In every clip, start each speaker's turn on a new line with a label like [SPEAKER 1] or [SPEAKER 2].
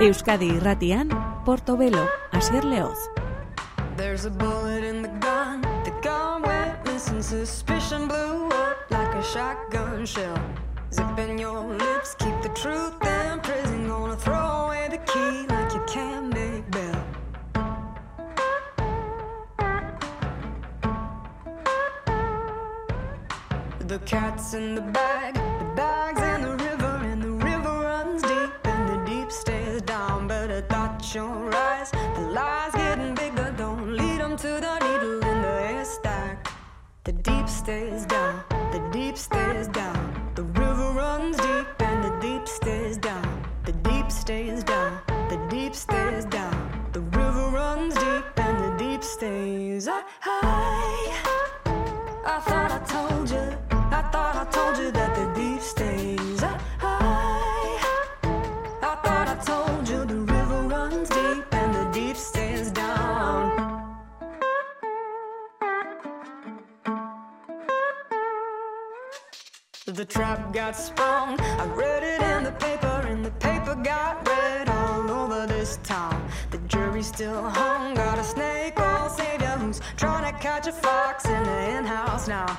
[SPEAKER 1] Euskadi irratian, Portobelo, Asier Leoz.
[SPEAKER 2] There's a bullet in the gun, the gun witness and suspicion blew up like a shotgun shell. Zipping your lips, keep the truth in prison, gonna throw away the key like you can't make bail. The cat's in the bag, your eyes, the lies getting bigger, don't lead them to the needle in the haystack. The deep stays down, the deep stays down. The trap got sprung. I read it in the paper, and the paper got read all over this town. The jury still hung. Got a snake oil savior who's trying to catch a fox in the hen house now.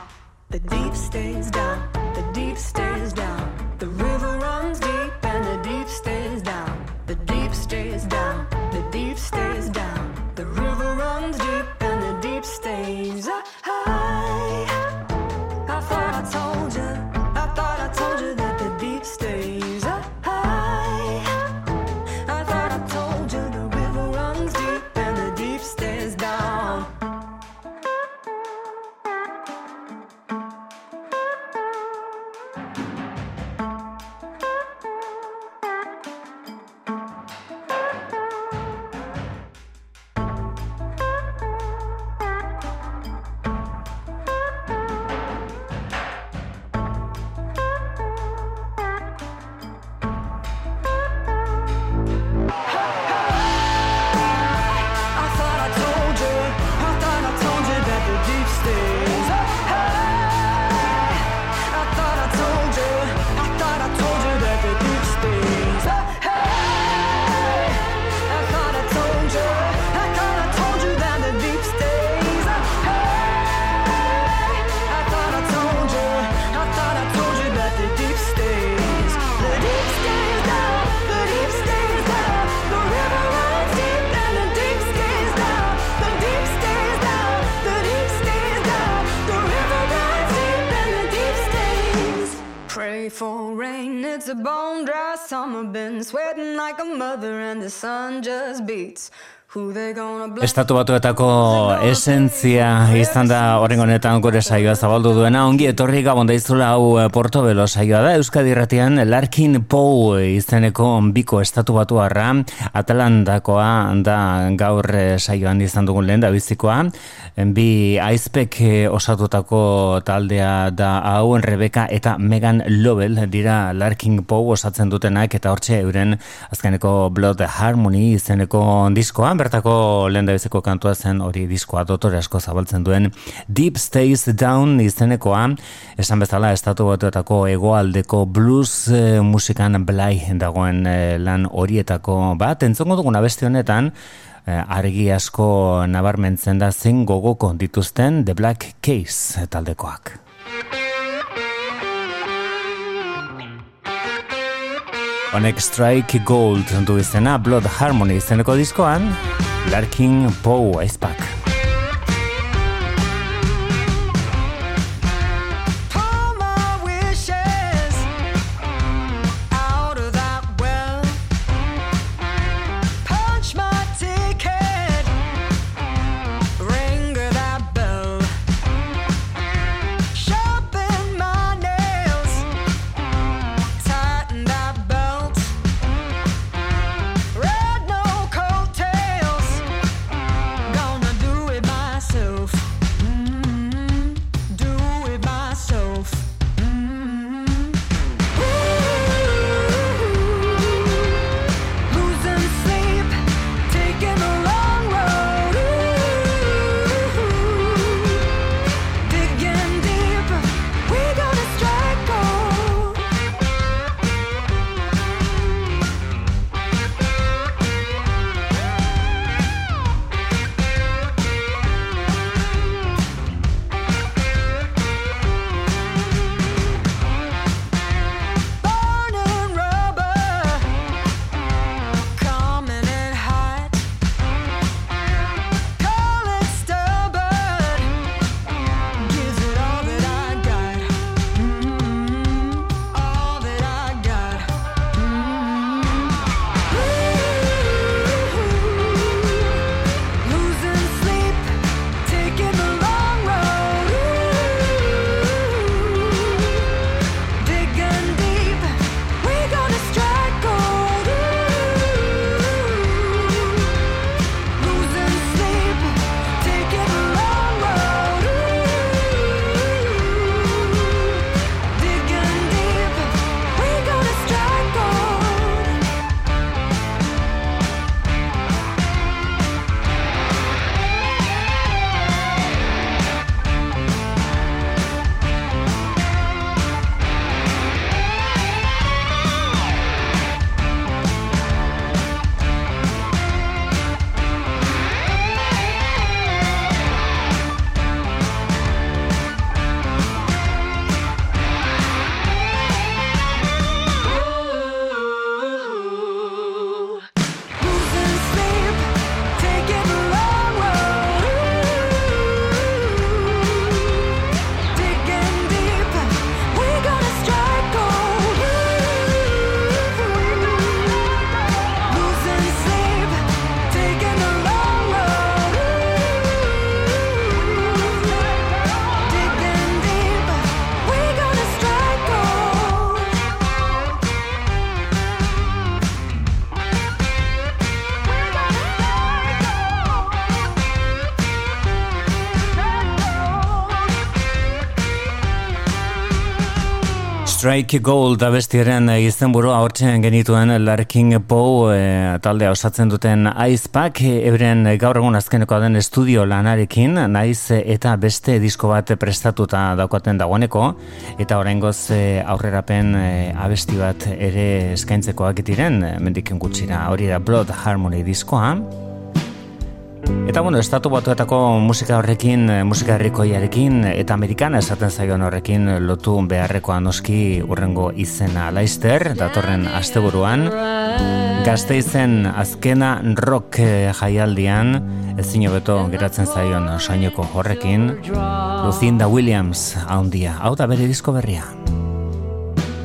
[SPEAKER 2] The deep stays down. The deep stays down.
[SPEAKER 3] Estatu batuetako esentzia izan da horren honetan gure saioa zabaldu duena. Ongi etorri gabon daizula hau eh, Portobelo saioa da. Euskadi irratian Larkin Poe izeneko biko estatu batuarra Atalantakoa da gaur eh, saioan izan dugun lehen da bizikoa. Bi aizpek eh, osatutako taldea da hau Rebecca eta Megan Lovell dira Larkin Poe osatzen dutenak eta hortxe euren azkeneko Blood Harmony izeneko diskoa, bertako lehen da biziko kantua zen hori diskoa dotore asko zabaltzen duen Deep Stays Down izenekoa, esan bezala estatu batuetako egoaldeko blues eh, musikan blai dagoen eh, lan horietako bat, entzongo duguna beste honetan, eh, argi asko nabarmentzen da zen gogoko dituzten The Black Case taldekoak. Honek Strike Gold du izena Blood Harmony izeneko diskoan, Larkin Poe aizpak.
[SPEAKER 4] Strike Gold abestiaren izen buru hortzen genituen Larkin Poe e, taldea osatzen duten Icepack euren gaur egun azkeneko den estudio lanarekin naiz eta beste disko bat prestatuta daukaten dagoeneko eta oraingoz e, aurrerapen e, abesti bat ere eskaintzekoak diren mendiken gutxira. Hori da Blood Harmony diskoa Eta bueno, estatu batuetako musika horrekin, eh, musika herrikoiarekin eta amerikana esaten zaion horrekin lotu beharrekoa noski urrengo izena Leister, datorren asteburuan. Gazte izen azkena rock eh, jaialdian, ez zino beto geratzen zaion soineko horrekin, Lucinda Williams haundia, hau da bere disko berria.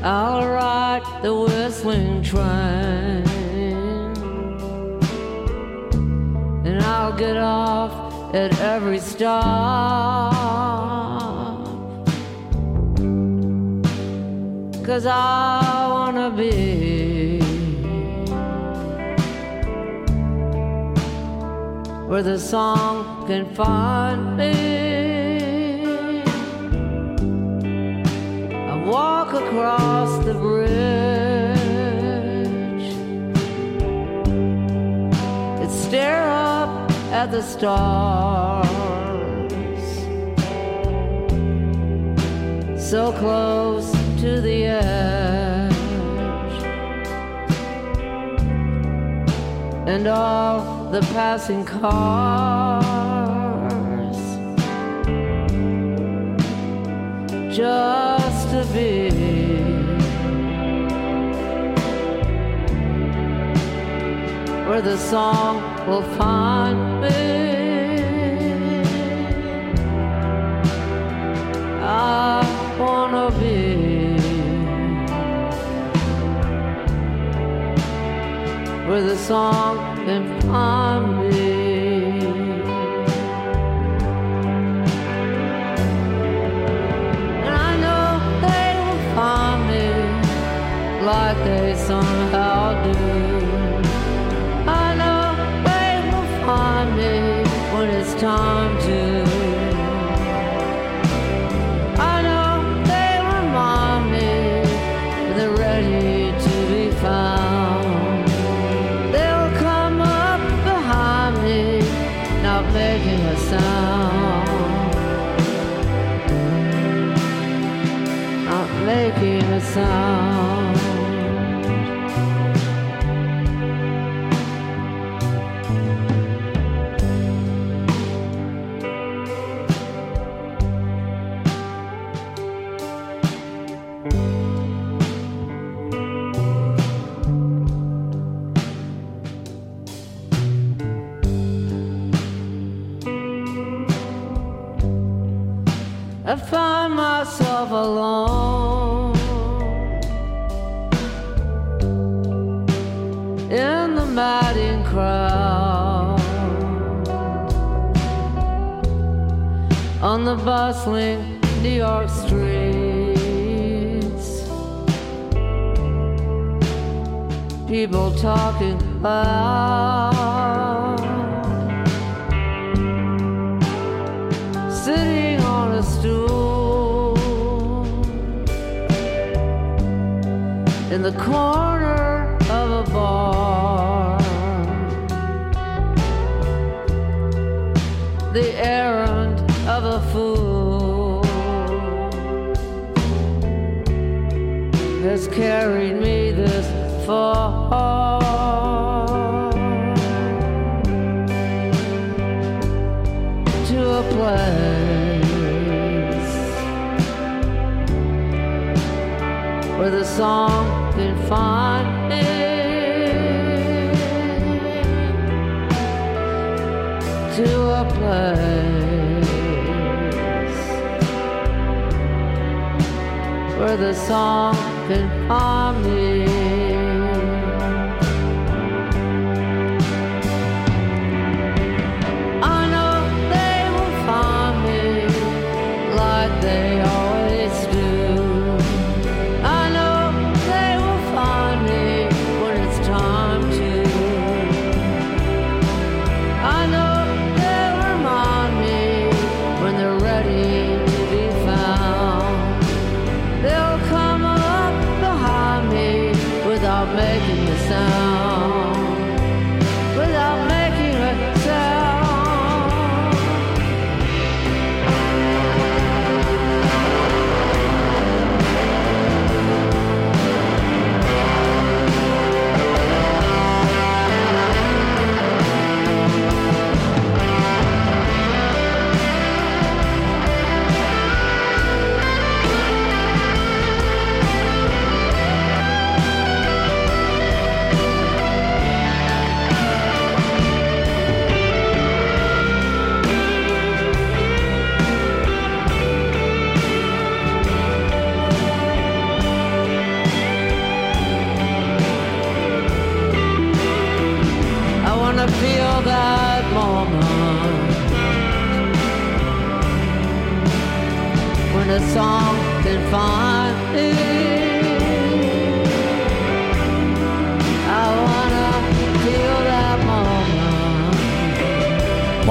[SPEAKER 4] I'll ride the whistling train and I'll get off at every stop. Cause I wanna be where the song can find me. I walk across the bridge. It's stare at the stars. So close to the edge, and all the passing cars just to be. where the song will find me. I wanna be where the song find me. And I know they will find me like they somehow do. on.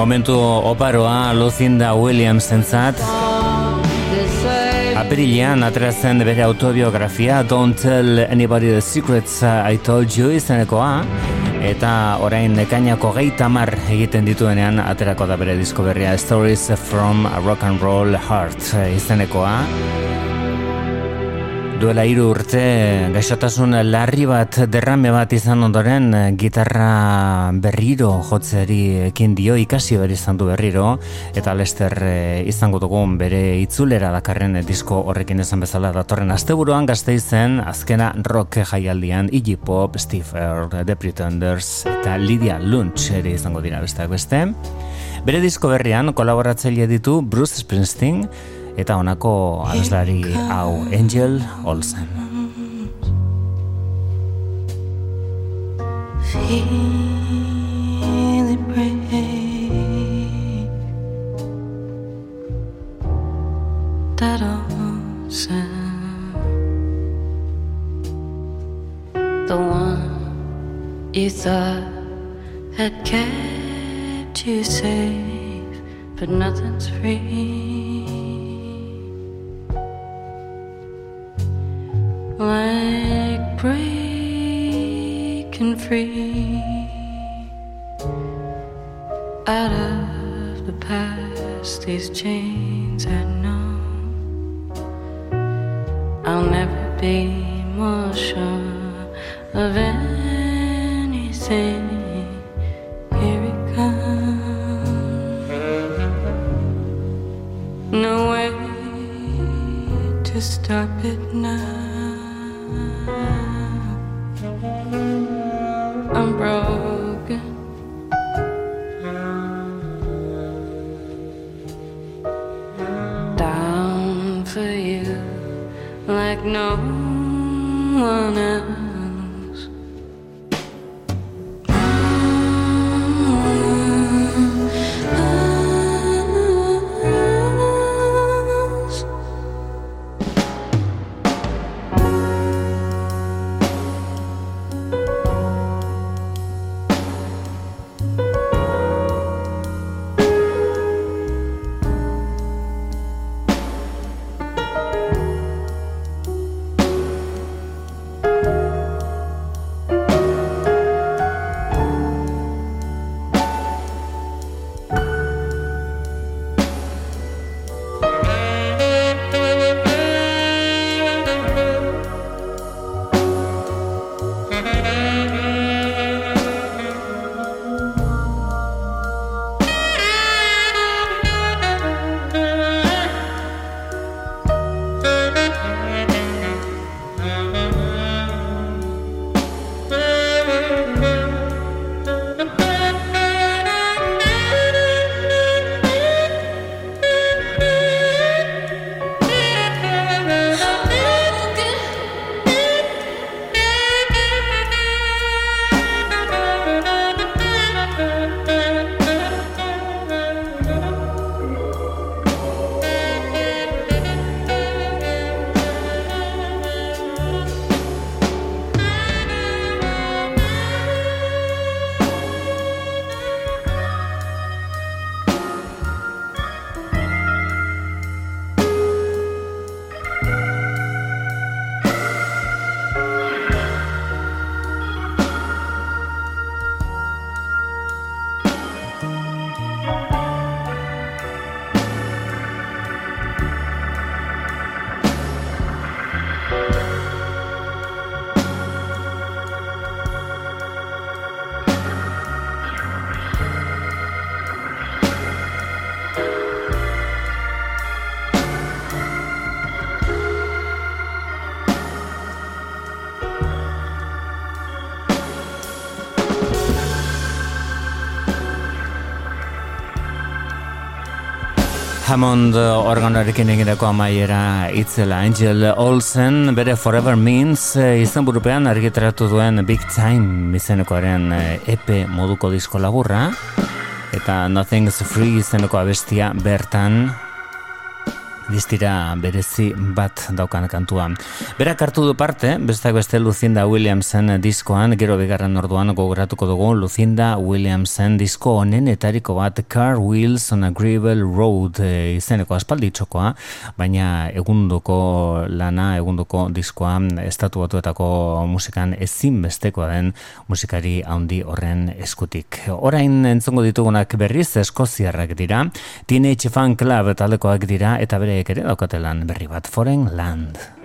[SPEAKER 3] Momentu oparoa Lucinda Williams entzat. Aprilian aterazen bere autobiografia Don't Tell Anybody the Secrets I Told You izanekoa eta orain nekainako gehi tamar egiten dituenean aterako da bere disko berria Stories from a Rock and Roll Heart izanekoa Duela hiru urte gaixotasun larri bat derrame bat izan ondoren gitarra berriro jotzeri ekin dio ikasi berri izan du berriro eta Lester eh, izango dugun bere itzulera dakarren disko horrekin esan bezala datorren asteburuan gazte izen azkena rock jaialdian Iggy Pop, Steve Earle, The Pretenders eta Lydia Lunch ere izango dira besteak beste. Bere disko berrian kolaboratzaile ditu Bruce Springsteen, eta honako abeslari hau Angel Olsen.
[SPEAKER 5] Feel it break. That old. The one you thought had kept you safe, but nothing's free. Like breaking free out of the past. These chains I know I'll never be more sure of anything. Here it comes. No way to stop it now. No one else.
[SPEAKER 3] Hammond organorekin egindako amaiera itzela. Angel Olsen bere Forever Means eh, izan burupean argitaratu duen Big Time izenekoaren EP moduko disko laburra eta Nothing's Free izeneko abestia bertan distira berezi bat daukan kantua. Berak hartu du parte, bestak beste Lucinda Williamsen diskoan, gero bigarren orduan gogoratuko dugu Lucinda Williamsen disko honen etariko bat Car Wheels on a Gravel Road e, izeneko aspaldi txokoa, baina egunduko lana, egunduko diskoa estatu batuetako musikan ezin bestekoa den musikari handi horren eskutik. Orain entzongo ditugunak berriz eskoziarrak dira, Teenage Fan Club talekoak dira eta bere ere daukatelan berri bat Foreign Land.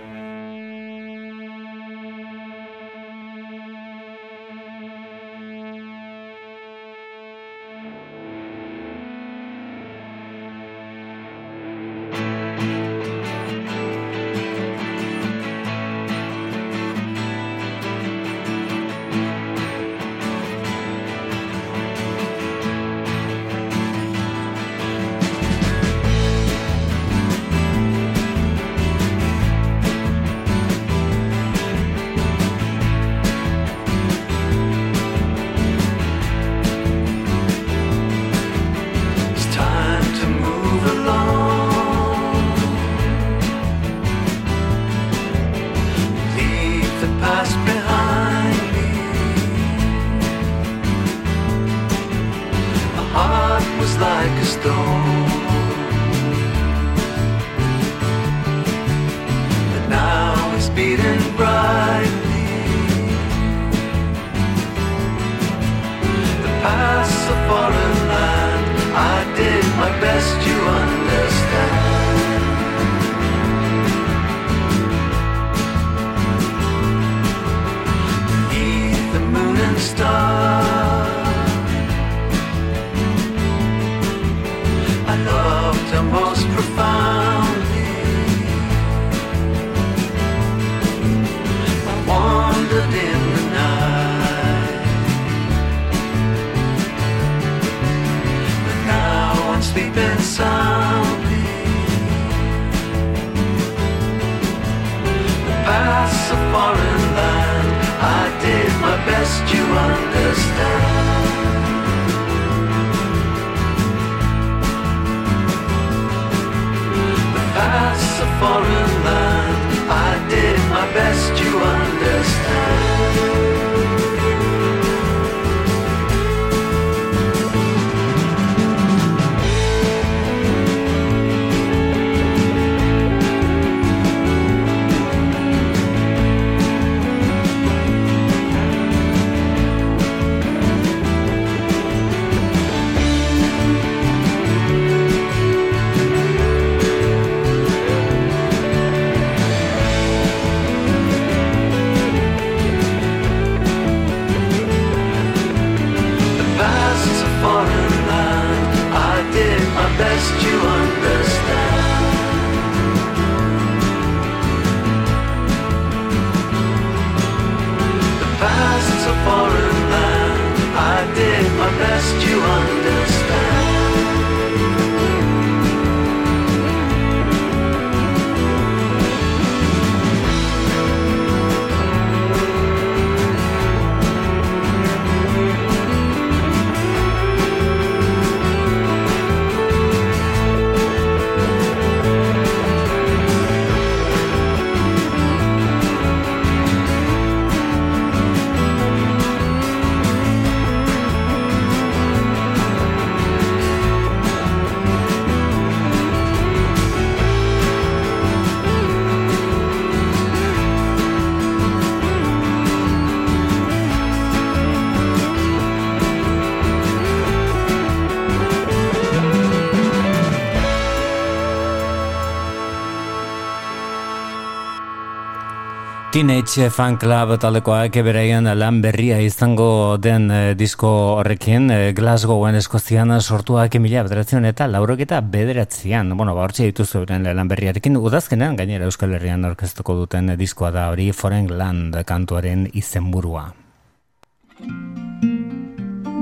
[SPEAKER 3] Teenage Fan Club talekoak ebereien lan berria izango den eh, disko horrekin eh, Glasgowen Eskozian sortuak emila bederatzen eta laurok eta bederatzean bueno, ba, hortxe dituzu beren lan berriarekin. Udazkenean gainera Euskal Herrian orkestuko duten diskoa da hori Foreign Land kantuaren izenburua.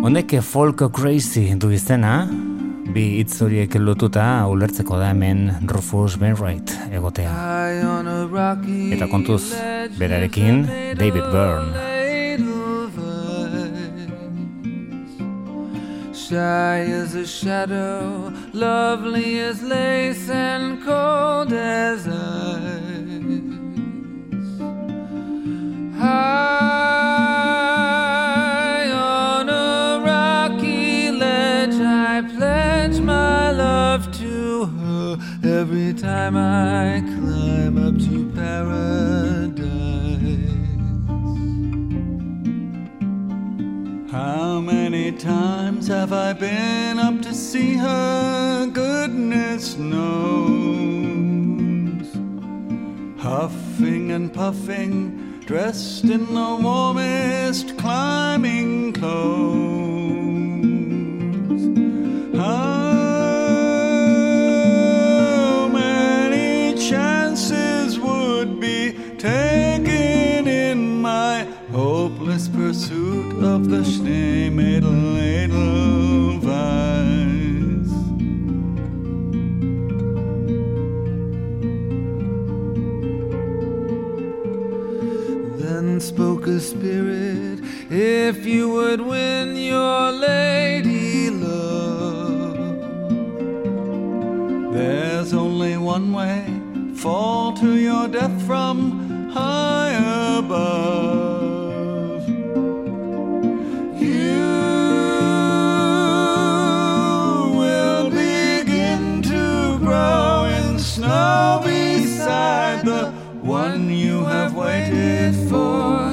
[SPEAKER 3] Honek folk crazy du izena bi hitz horiek lotuta ulertzeko da hemen Rufus Wainwright egotea. Eta kontuz, berarekin David Byrne. Shy as a shadow, lovely as lace and cold
[SPEAKER 6] as ice. High time I climb up to paradise. How many times have I been up to see her? Goodness knows. Huffing and puffing, dressed in the warmest climbing clothes. How pursuit of the Schneemädel Edelweiss? Then spoke a spirit, if you would win your lady love, there's only one way fall to your death from high above. In snow beside the one you have waited for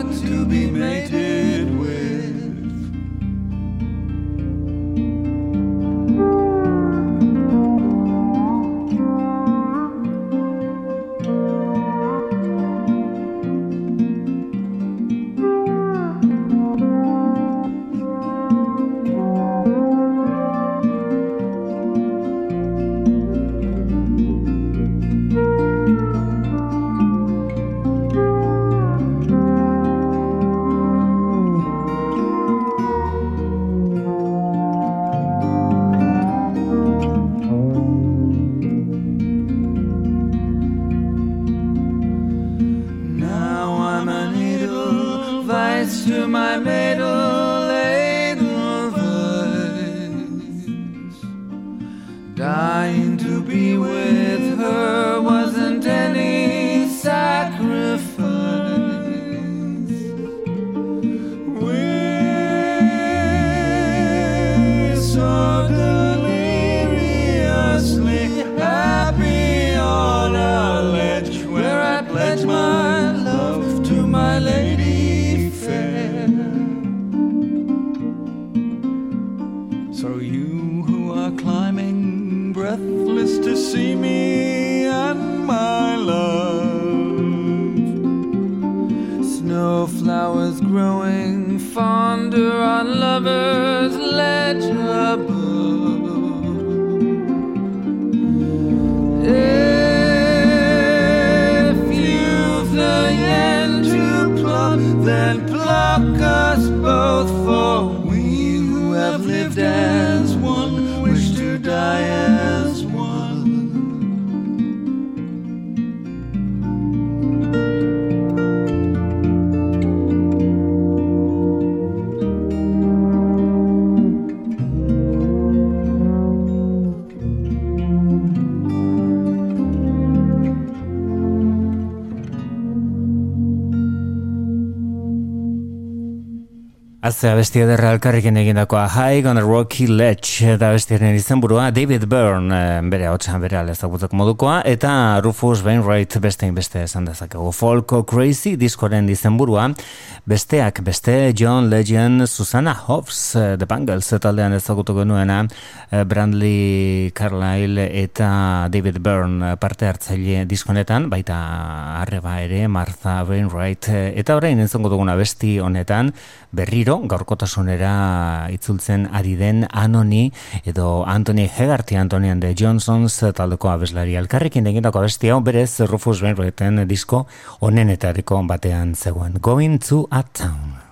[SPEAKER 3] Azte abesti ederra elkarrekin egindakoa. High on a Rocky Ledge eta abestiaren izenburua David Byrne eh, bere hotxan bere alezagutzak modukoa. Eta Rufus Wainwright bestein beste esan dezakegu. Folko Crazy diskoren izenburua. Besteak beste John Legend Susanna Hoffs eh, The Bangles taldean ezagutu genuena. Eh, Brandley Carlyle eta David Byrne parte hartzaile diskonetan baita arreba ere Martha Wainwright. Eta orain entzongo duguna besti honetan berriro gaurkotasunera itzultzen ari den Anoni edo Anthony Hegarty Antonian de Johnsons taldeko abeslari alkarrekin egindako abesti hau berez Rufus Wainwrighten disko onenetariko batean zegoen Going to a Town.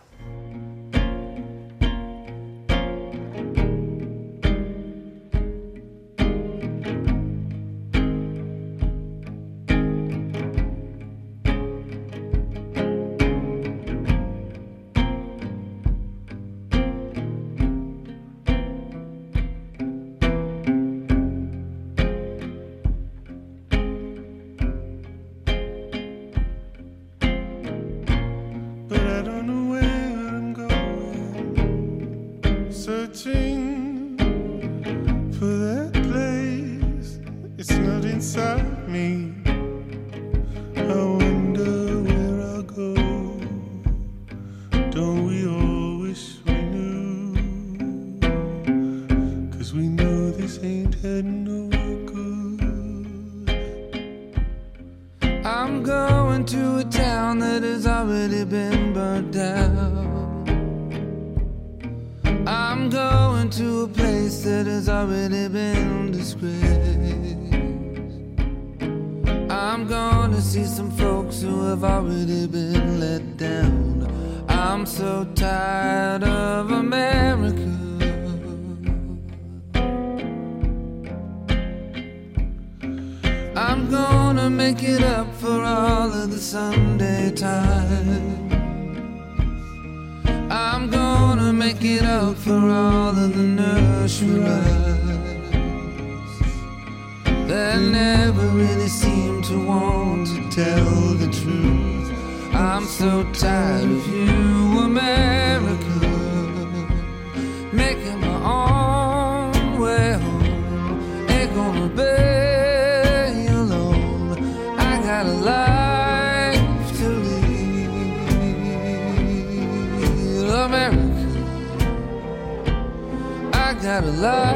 [SPEAKER 6] I'm gonna make it up for all of the Sunday time. I'm gonna make it up for all of the nursery rhymes that never really seem to want to tell the truth. I'm so tired of you, woman. love.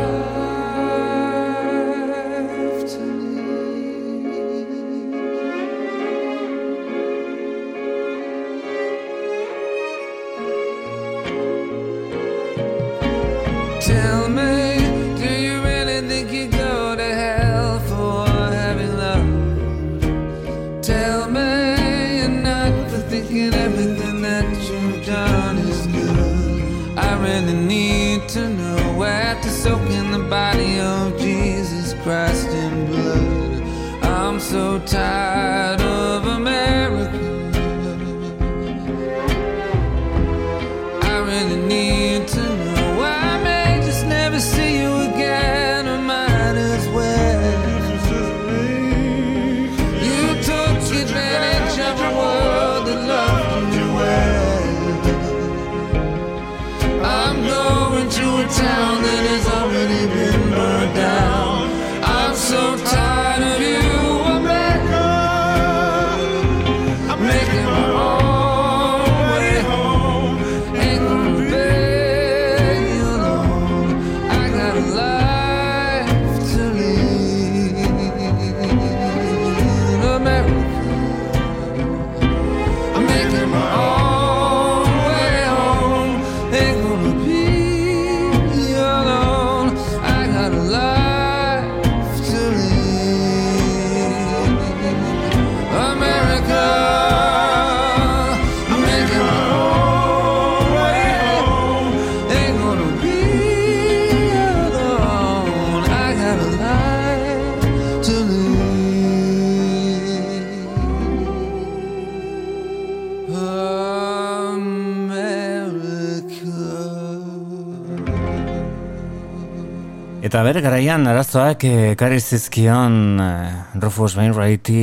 [SPEAKER 3] Eta bere garaian arazoak eh, ekarri zizkion eh, Rufus Wainwrighti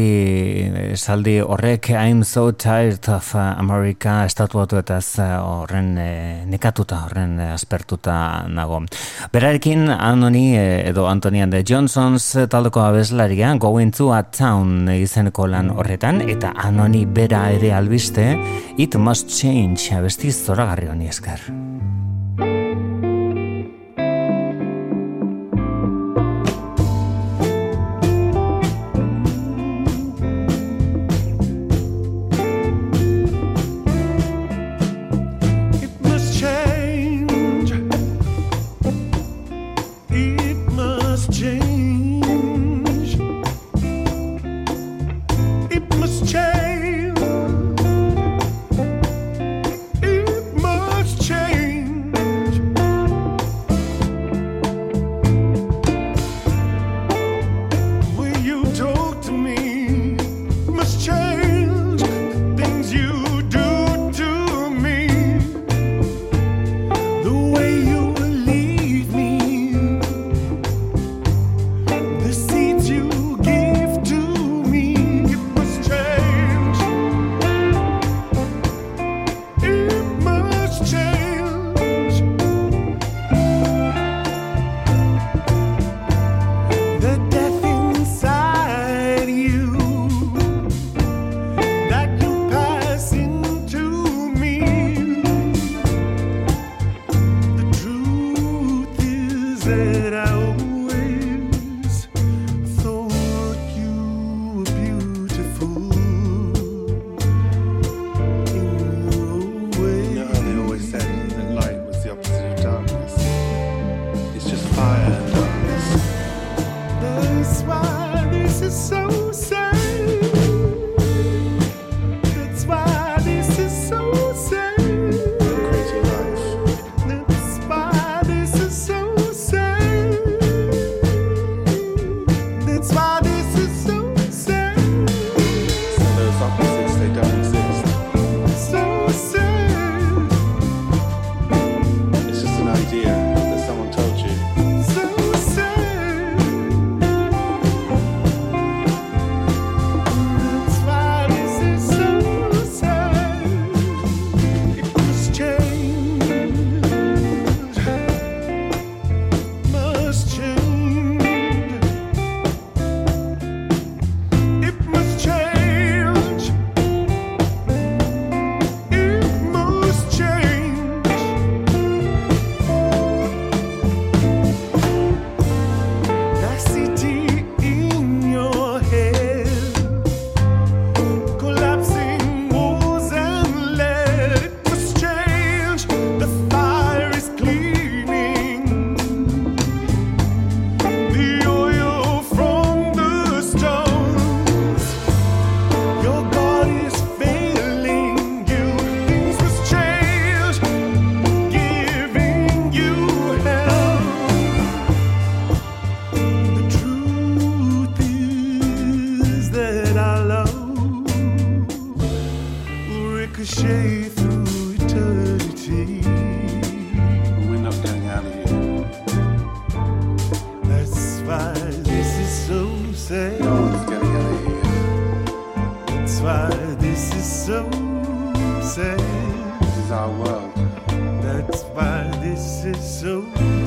[SPEAKER 3] eh, esaldi horrek I'm so tired of America estatuatu eta horren nekatuta, horren aspertuta nago. Berarekin Anthony edo Anthony and the Johnsons taldeko abeslaria Going to a Town izeneko lan horretan eta Anthony bera ere albiste It Must Change abestiz zoragarri honi esker.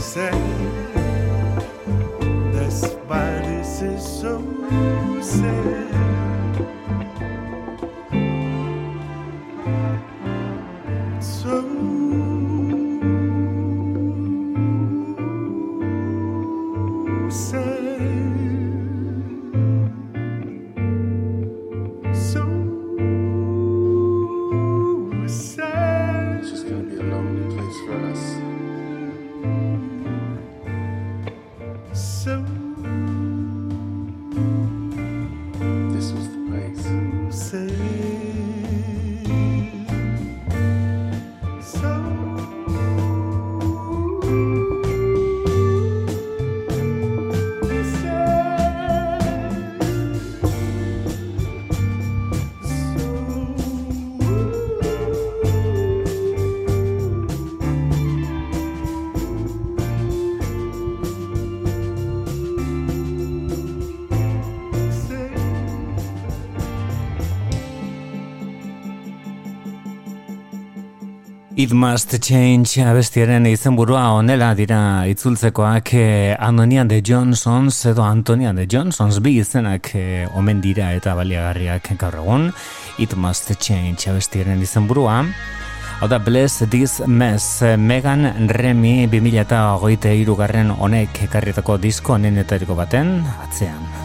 [SPEAKER 7] say this body is so sad.
[SPEAKER 3] It Must Change abestiaren izenburua onela dira itzultzekoak eh, Antonia de Johnsons edo Antonia de Johnsons bi izenak eh, omen dira eta baliagarriak gaur egun. It Must Change abestiaren izenburua. Hau da Bless This Mess eh, Megan Remy 2008 irugarren honek ekarrietako disko honen etariko baten atzean.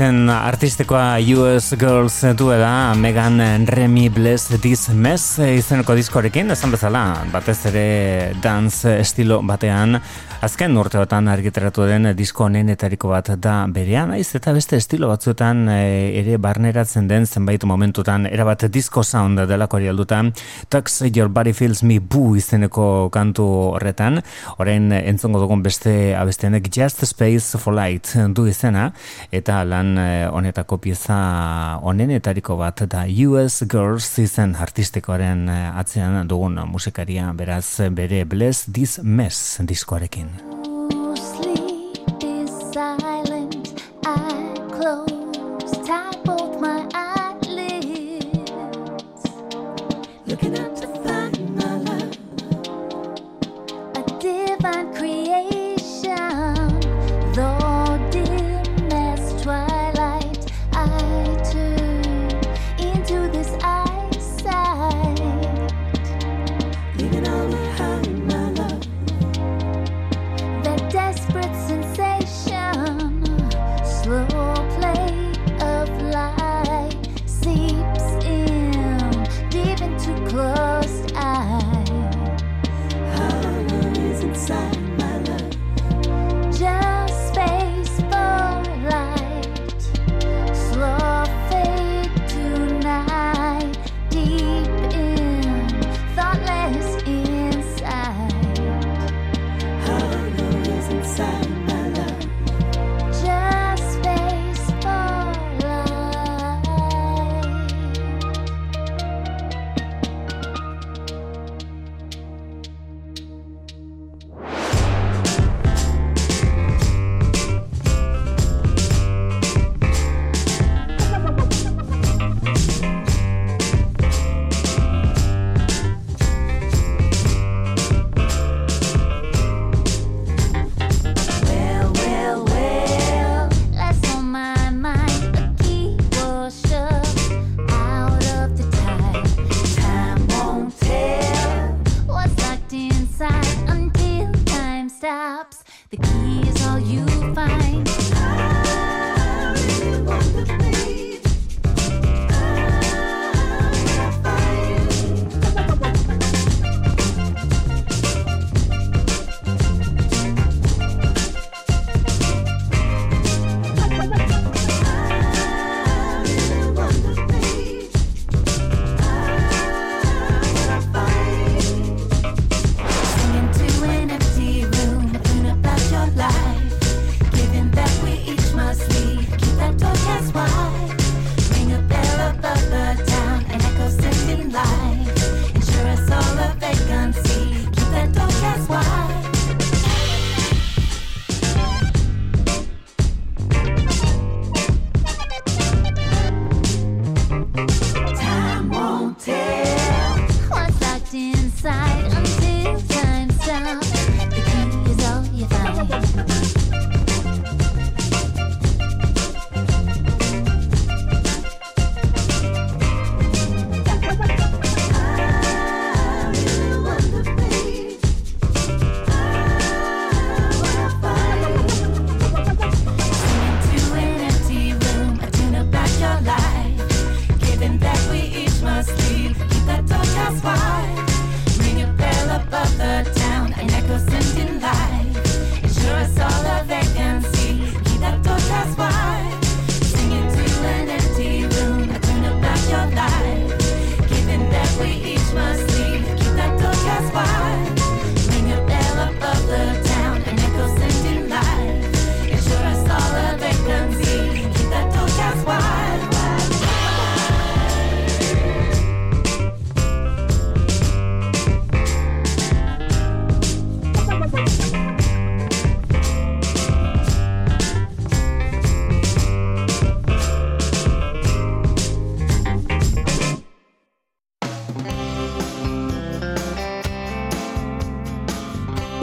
[SPEAKER 8] izen artistikoa US Girls du Megan Remy Bless This Mess eh, izeneko diskorekin esan bezala batez ere dance estilo batean. Azken urteotan argiteratu den disko honenetariko bat da berean naiz eta beste estilo batzuetan eh, ere barneratzen den zenbait momentutan erabat disco sound delako hori alduta Tux Your Body Feels Me Boo izeneko kantu horretan. Orain entzongo dugun beste abestenek Just Space for Light du izena eta lan honetan eh, honetako pieza onenetariko bat da US Girls izen artistikoaren eh, atzean dugun musikaria beraz bere Bless This Mess diskoarekin.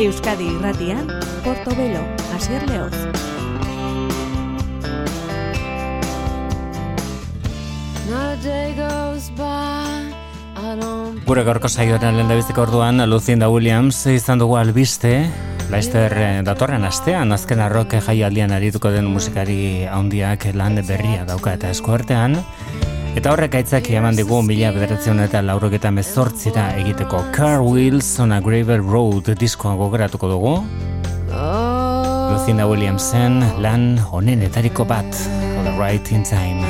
[SPEAKER 1] Euskadi irratian, Portobelo, Asier Leoz.
[SPEAKER 8] Gure gaurko saioaren lehen dabiziko orduan, Lucinda Williams izan dugu albiste,
[SPEAKER 4] Laister eh, datorren astean, azken arroke jaialdian arituko den musikari handiak lan berria dauka eta eskuartean, Eta horrek aitzaki eman digu mila bederatzen eta lauroketa mezortzira egiteko Car Wheels on a Gravel Road diskoa gogoratuko dugu. Lucinda Williamsen lan honenetariko bat, the Right in Time.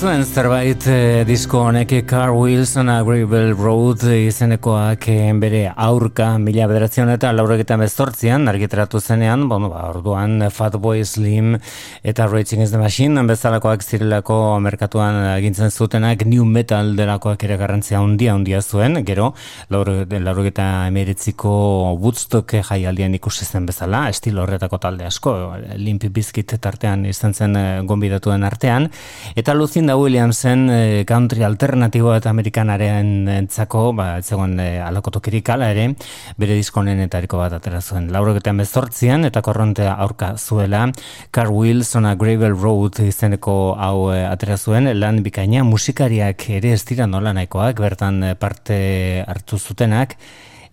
[SPEAKER 4] Bazuen zerbait eh, disko honek Car Wheels on a Gravel Road izenekoak eh, bere aurka mila bederatzen eta lauregetan bezortzian argitaratu zenean, bueno, ba, orduan Fatboy Slim eta Raging is the Machine bezalakoak zirelako merkatuan egintzen zutenak new metal delakoak ere garrantzia handia handia zuen, gero laurogeta emeritziko Woodstock jaialdian ikusi zen bezala, estilo horretako talde asko, Limp Bizkit tartean izan zen eh, gonbidatuen artean, eta Lucinda Williamsen eh, country alternatibo eta amerikanaren entzako, ba, ez zegoen eh, alako tokirik ala ere, bere diskonen etariko bat atera zuen. Lauroketan bezortzian eta korrontea aurka zuela, Car Wheels on a Gravel Road izeneko hau eh, atera zuen, lan bikaina musikariak ere ez dira nola nahikoak, bertan eh, parte hartu zutenak,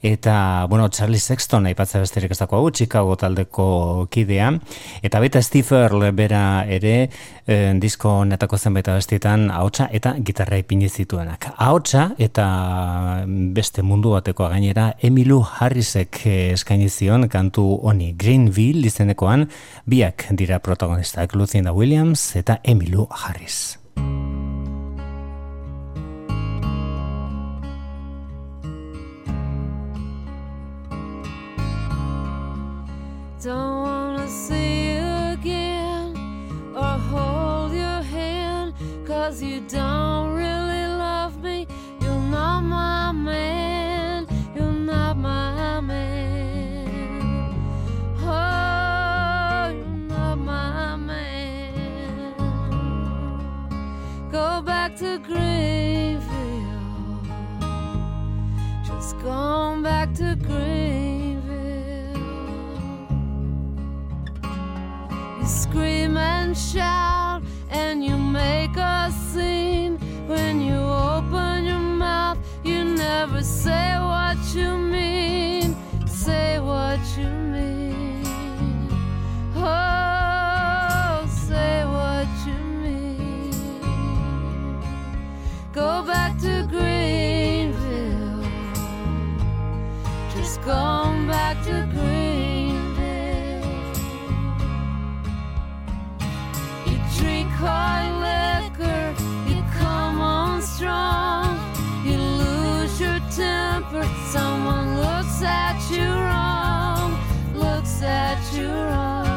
[SPEAKER 3] eta, bueno, Charlie Sexton aipatza besterik ez dago hau, Chicago taldeko kidea, eta baita Steve Earle bera ere eh, disko netako zenbait abestietan ahotsa eta gitarra ipini zituenak. Ahotsa eta beste mundu bateko gainera Emilu Harrisek eh, eskaini zion kantu honi Greenville izenekoan biak dira protagonistak Lucinda Williams eta Emilu Harris.
[SPEAKER 4] Cause you don't really love me. You're not my man, you're not my man. Oh, you're not my man. Go back to Greenville, just going back to Greenville. You scream and shout, and you make a scene. When you open your mouth, you never say what you mean. Say what you mean. Oh, say what you mean. Go back to Greenville. Just going back to Greenville. You drink hard liquor, you come on strong, you lose your temper. Someone looks at you wrong, looks at you wrong.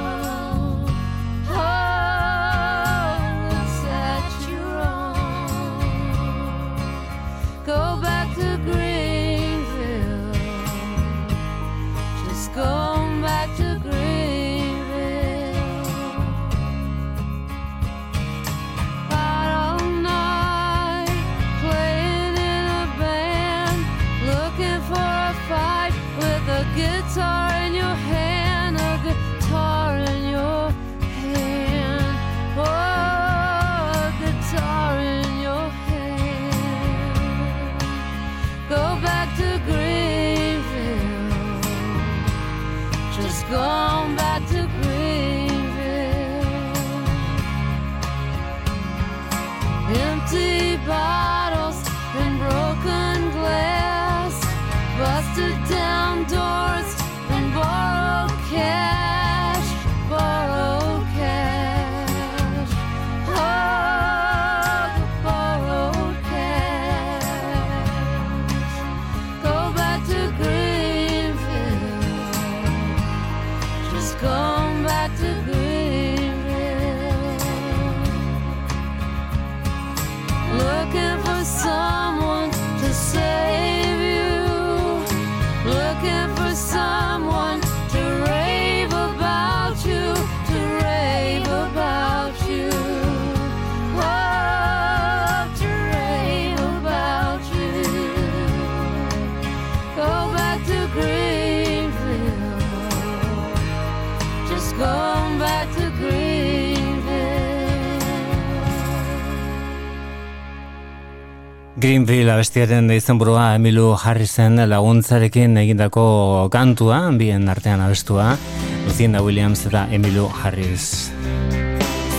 [SPEAKER 4] Greenville.
[SPEAKER 3] Abestiaren izenburua Emilu Harrisen laguntzarekin egindako kantua, bien artean abestua, Lucinda Williams eta Emilu Harris.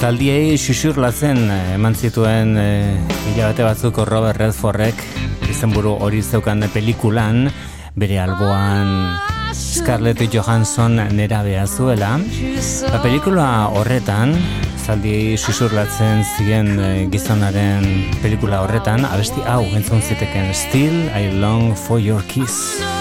[SPEAKER 3] Zaldiei xuxurlatzen eh, eman zituen e, hilabete batzuk Robert Redfordek izenburu hori zeukan pelikulan, bere alboan Scarlett Johansson nera beha zuela. La pelikula horretan, zaldi susurlatzen ziren eh, gizonaren pelikula horretan, abesti hau entzun ziteken Still I long for your kiss.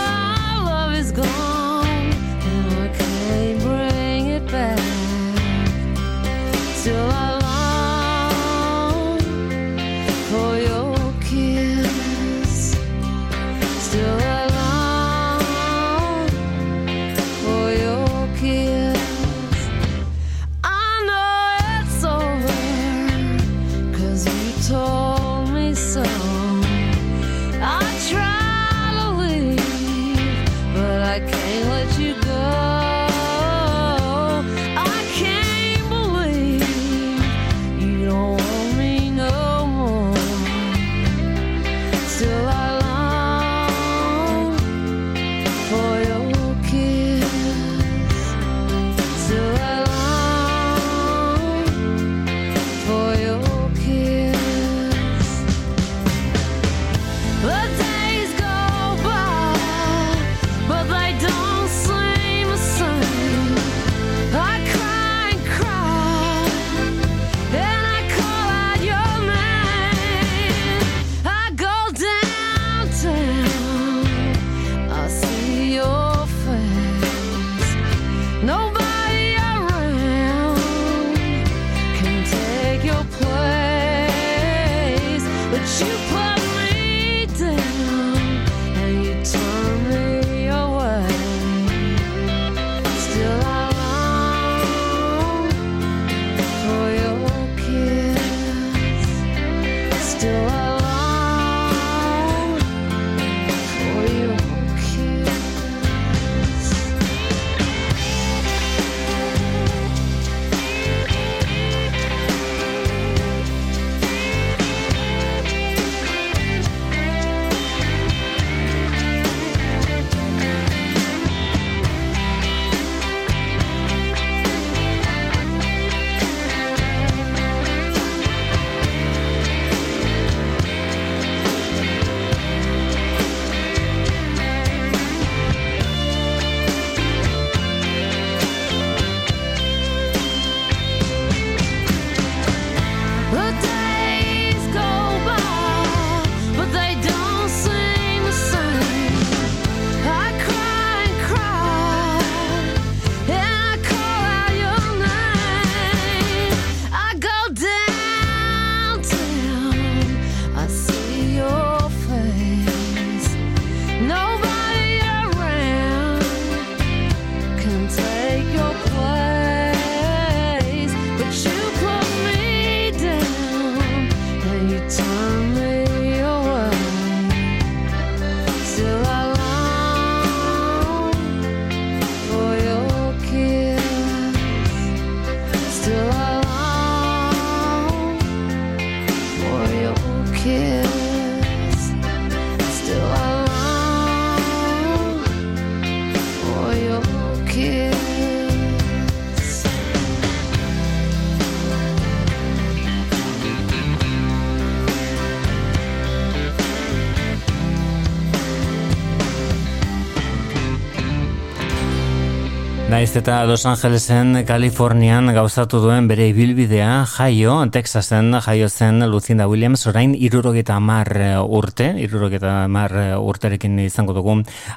[SPEAKER 3] Naiz eta Los Angelesen, Kalifornian gauzatu duen bere ibilbidea jaio, Texasen jaio zen Lucinda Williams, orain irurogeta mar eh, urte, irurogeta mar eh, urterekin izango dugu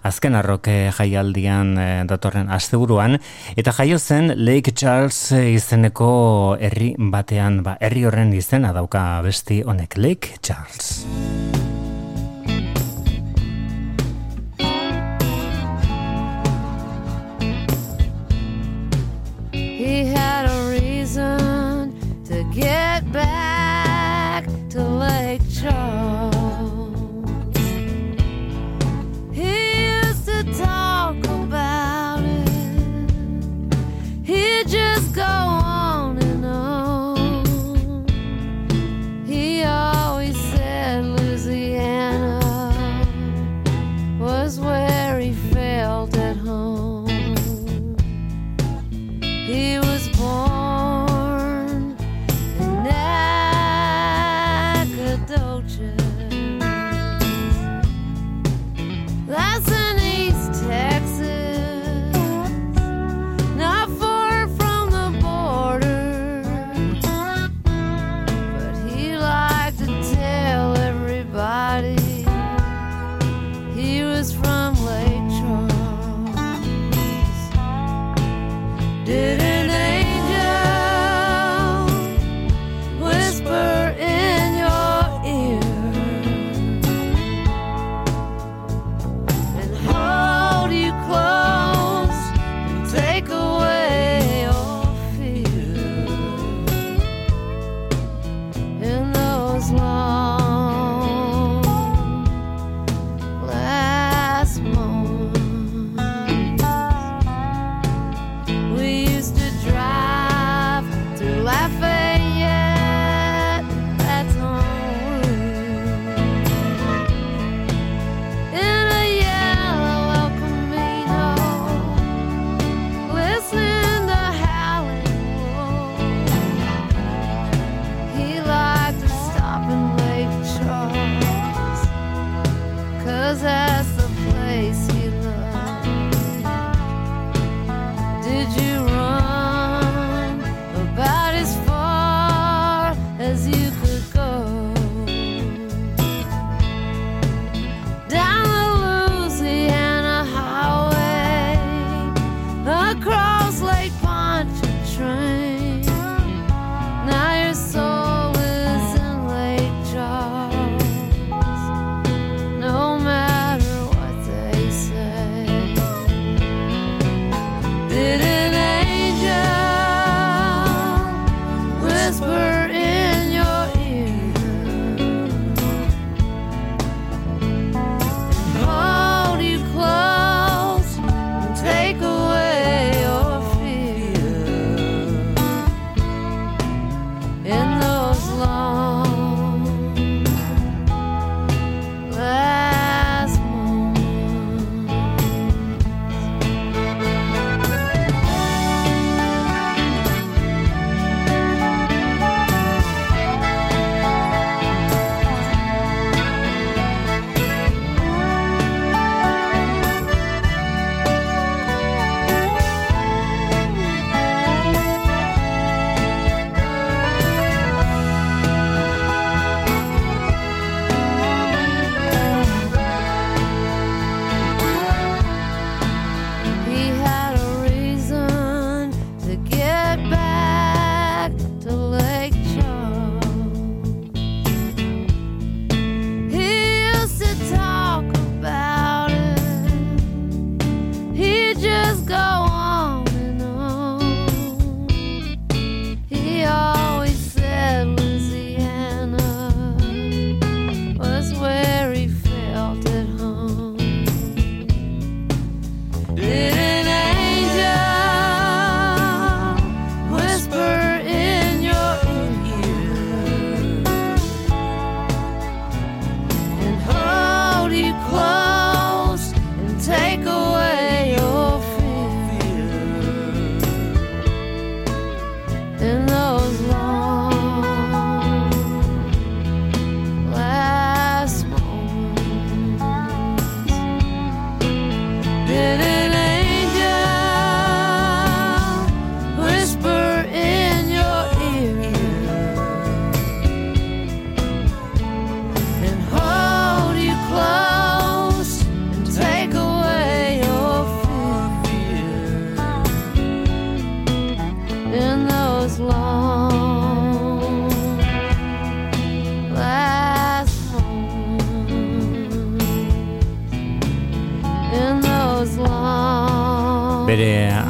[SPEAKER 3] azken arrok eh, jaialdian datorren asteburuan, eta jaio zen Lake Charles izeneko herri batean, ba, herri horren izena dauka besti honek Lake Charles.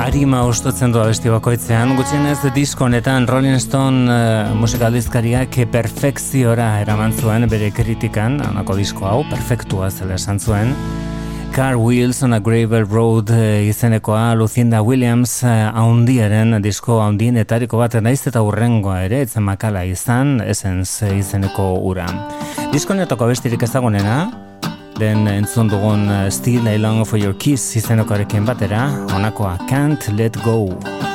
[SPEAKER 4] arima ostotzen du abesti bakoitzean, gutxienez disko honetan Rolling Stone eh, uh, musikaldizkariak perfekziora eraman zuen bere kritikan, honako disko hau, perfektua zela esan zuen. Car Wheels on a Gravel Road e, izenekoa Lucinda Williams eh, haundiaren e, disko haundienetariko bat naiz eta urrengoa ere etzen makala izan, esenz e, izeneko ura. Diskonetako bestirik ezagunena, taldearen entzun dugun eh, Still I Long For Your Kiss izenokarekin batera, honakoa Can't Let Go.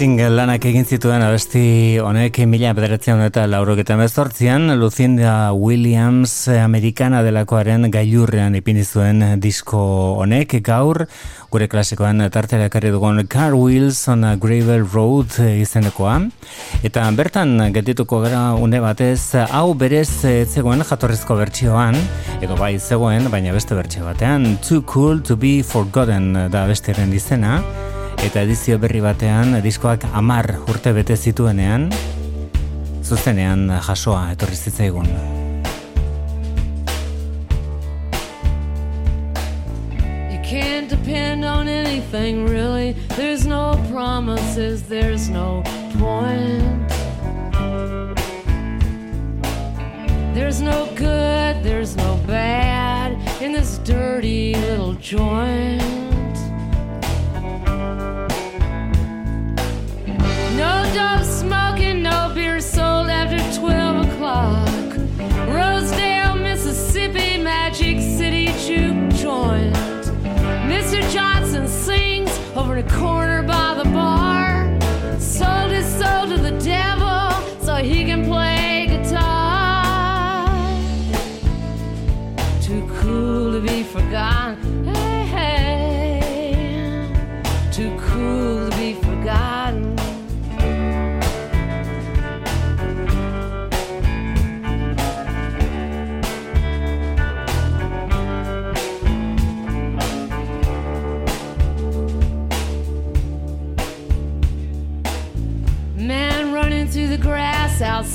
[SPEAKER 3] Single lanak egin zituen abesti honek mila bederatzean eta laurogeta mezortzian, Lucinda Williams amerikana delakoaren gailurrean ipini zuen disko honek. Gaur, gure klasikoan tartera ekarri dugun Car Wheels on a Gravel Road izenekoa. Eta bertan getituko gara une batez, hau berez eh, zegoen jatorrizko bertsioan, edo bai zegoen, baina beste bertsio batean, Too Cool to be Forgotten da bestiaren izena, eta edizio berri batean diskoak amar urte bete zituenean zuzenean jasoa etorri zitzaigun.
[SPEAKER 4] You can't depend on anything really. There's no promises, there's no point. There's no good, there's no bad in this dirty little joint. No dope smoking, no beer sold after 12 o'clock. Rosedale, Mississippi, Magic City juke joint. Mr. Johnson sings over in a corner by the bar. Sold his soul to the devil so he can play guitar. Too cool to be forgotten.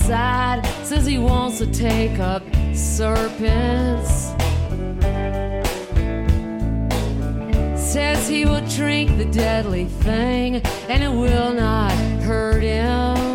[SPEAKER 4] Outside says he wants to take up serpents. Says he will drink the deadly thing and it will not hurt him.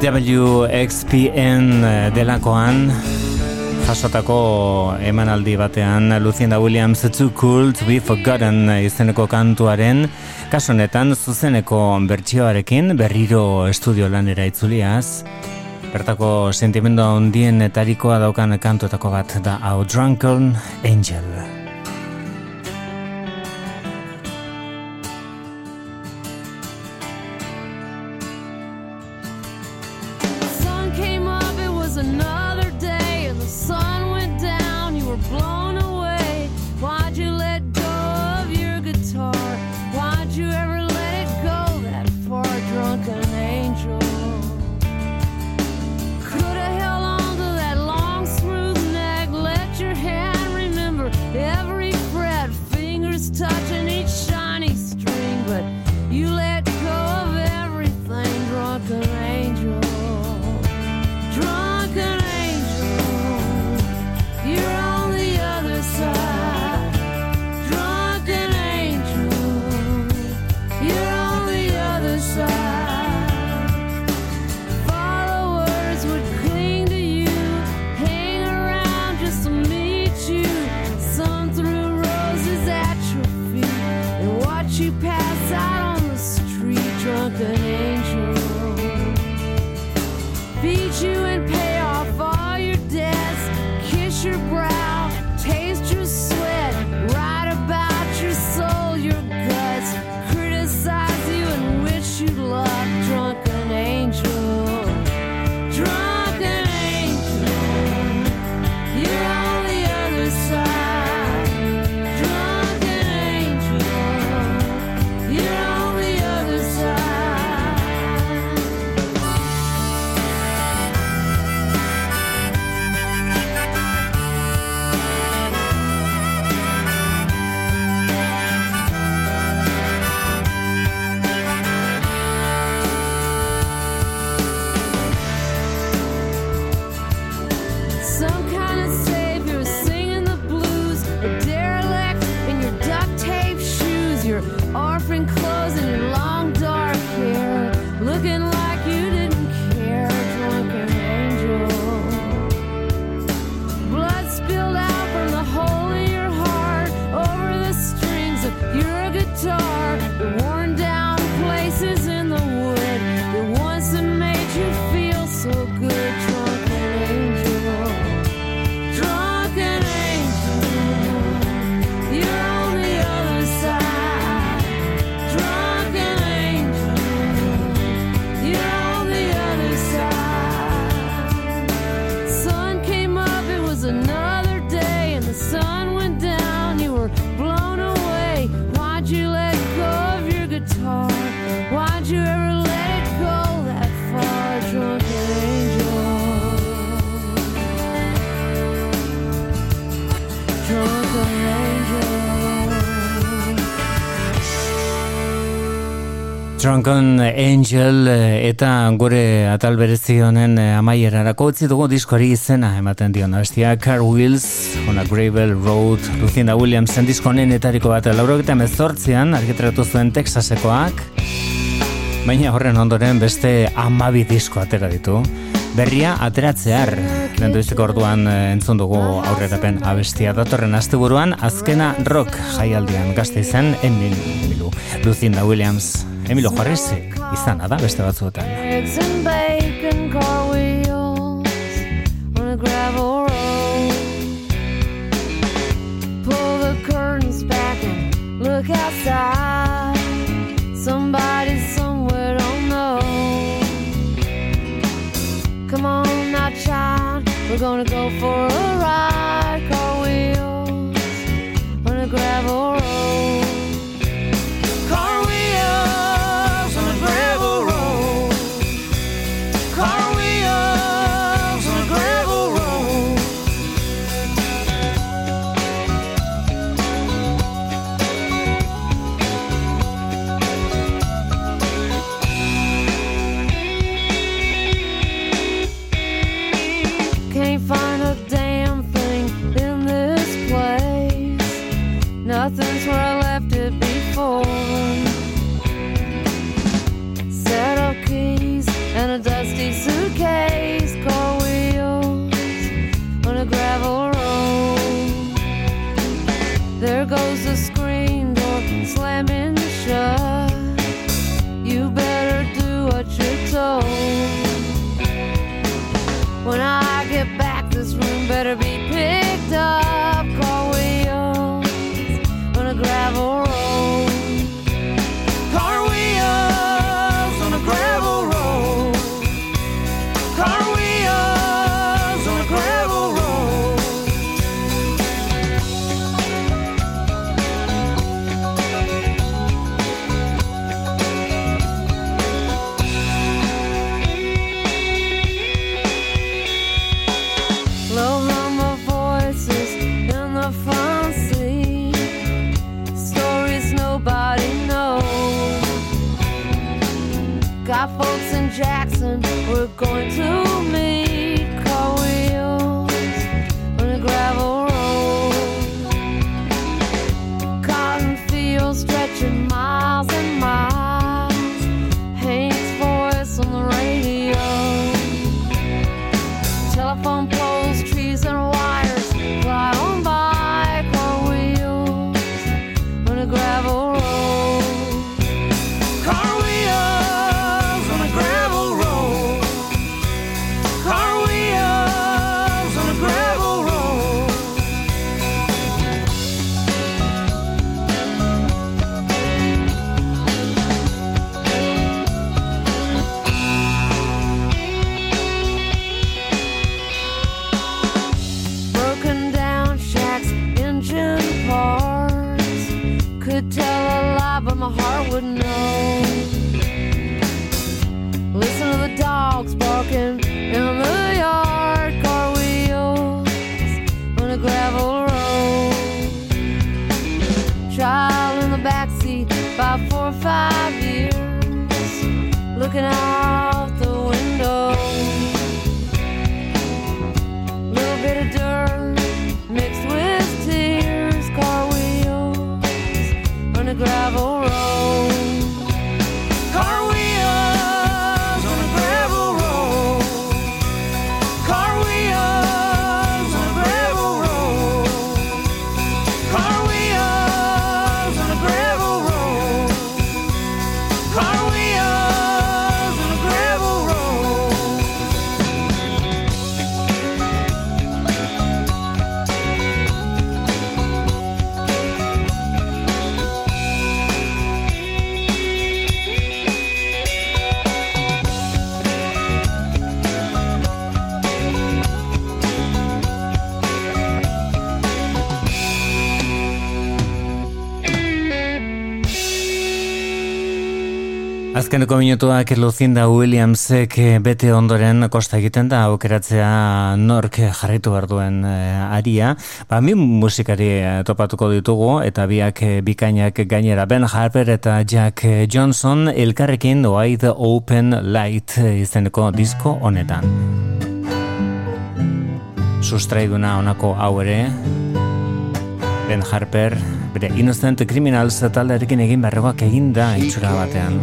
[SPEAKER 4] WXPN eh, delakoan jasotako emanaldi batean eh, Lucinda Williams Too Cool To Be Forgotten eh, izeneko kantuaren kasunetan zuzeneko bertsioarekin berriro estudio lanera itzuliaz. Bertako sentimendu handien etarikoa daukan kantuetako bat da hau Drunken Angel.
[SPEAKER 3] Drunken Angel
[SPEAKER 4] eh, eta gure atal berezi honen eh, amaierarako utzi dugu diskoari izena ematen dion. Abestia Car Wheels on a Gravel Road Lucinda Williamsen disko honenetariko bat eh, laurogita mezortzian argitratu zuen Texasekoak. Baina horren ondoren beste amabi disko atera ditu. Berria ateratzear
[SPEAKER 3] lenduizeko orduan entzun dugu aurrerapen abestia datorren asteburuan azkena rock jaialdian gazte izen Emil Lucinda Williams. Emilio Juarez izana da beste batzuetan.
[SPEAKER 4] Gonna go for a
[SPEAKER 3] Azkeneko minutuak Lucinda Williamsek eh, bete ondoren kosta egiten da aukeratzea nork jarritu behar duen eh, aria. Ba, mi musikari eh, topatuko ditugu eta biak bikainak gainera Ben Harper eta Jack Johnson elkarrekin Wide Open Light izeneko disko honetan. Sustraiduna honako hau ere, Ben Harper, bere Innocent Criminals taldearekin egin barrogak egin da itxura batean.